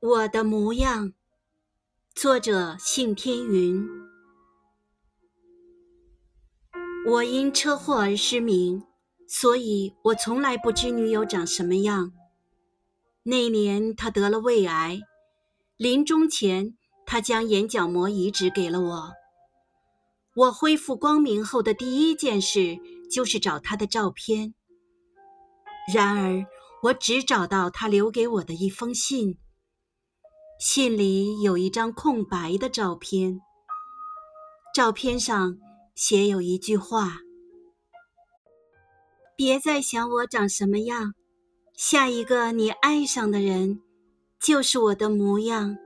我的模样，作者信天云。我因车祸而失明，所以我从来不知女友长什么样。那年她得了胃癌，临终前，她将眼角膜移植给了我。我恢复光明后的第一件事就是找她的照片。然而，我只找到她留给我的一封信。信里有一张空白的照片，照片上写有一句话：“别再想我长什么样，下一个你爱上的人，就是我的模样。”